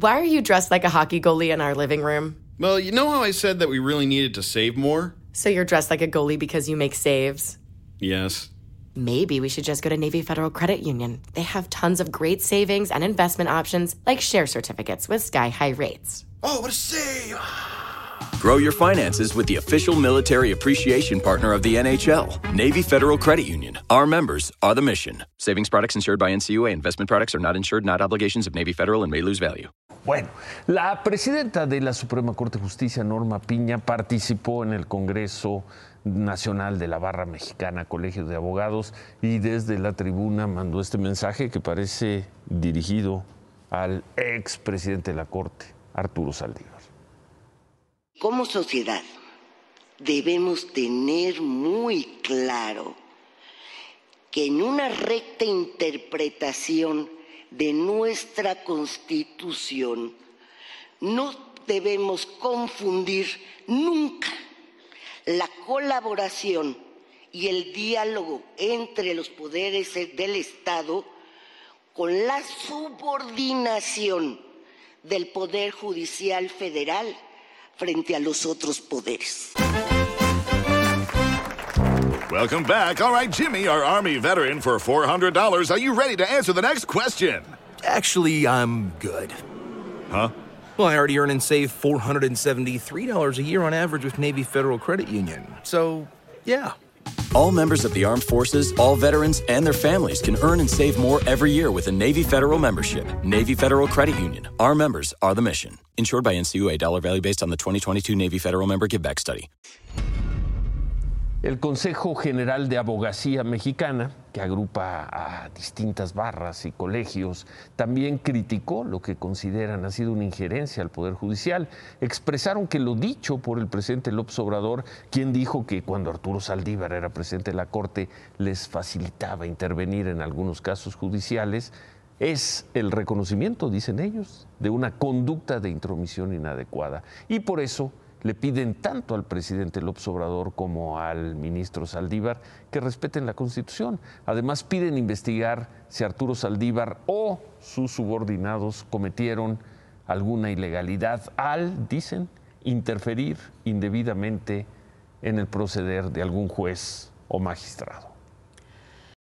Why are you dressed like a hockey goalie in our living room? Well, you know how I said that we really needed to save more? So you're dressed like a goalie because you make saves? Yes. Maybe we should just go to Navy Federal Credit Union. They have tons of great savings and investment options, like share certificates with sky high rates. Oh, what a save! Grow your finances with the official military appreciation partner of the NHL, Navy Federal Credit Union. Our members are the mission. Savings products insured by NCUA. Investment products are not insured, not obligations of Navy Federal and may lose value. Bueno, la presidenta de la Suprema Corte de Justicia, Norma Piña, participó en el Congreso Nacional de la Barra Mexicana, Colegio de Abogados, y desde la tribuna mandó este mensaje que parece dirigido al ex presidente de la Corte, Arturo Saldívar. Como sociedad debemos tener muy claro que en una recta interpretación de nuestra constitución no debemos confundir nunca la colaboración y el diálogo entre los poderes del Estado con la subordinación del Poder Judicial Federal frente a los otros poderes. Welcome back. All right, Jimmy, our Army veteran for $400. Are you ready to answer the next question? Actually, I'm good. Huh? Well, I already earn and save $473 a year on average with Navy Federal Credit Union. So, yeah. All members of the armed forces, all veterans, and their families can earn and save more every year with a Navy Federal membership. Navy Federal Credit Union. Our members are the mission. Insured by NCUA. Dollar value based on the 2022 Navy Federal member give back study. El Consejo General de Abogacía Mexicana, que agrupa a distintas barras y colegios, también criticó lo que consideran ha sido una injerencia al Poder Judicial. Expresaron que lo dicho por el presidente López Obrador, quien dijo que cuando Arturo Saldívar era presidente de la Corte les facilitaba intervenir en algunos casos judiciales, es el reconocimiento, dicen ellos, de una conducta de intromisión inadecuada. Y por eso le piden tanto al presidente López Obrador como al ministro Saldívar que respeten la Constitución. Además, piden investigar si Arturo Saldívar o sus subordinados cometieron alguna ilegalidad al, dicen, interferir indebidamente en el proceder de algún juez o magistrado.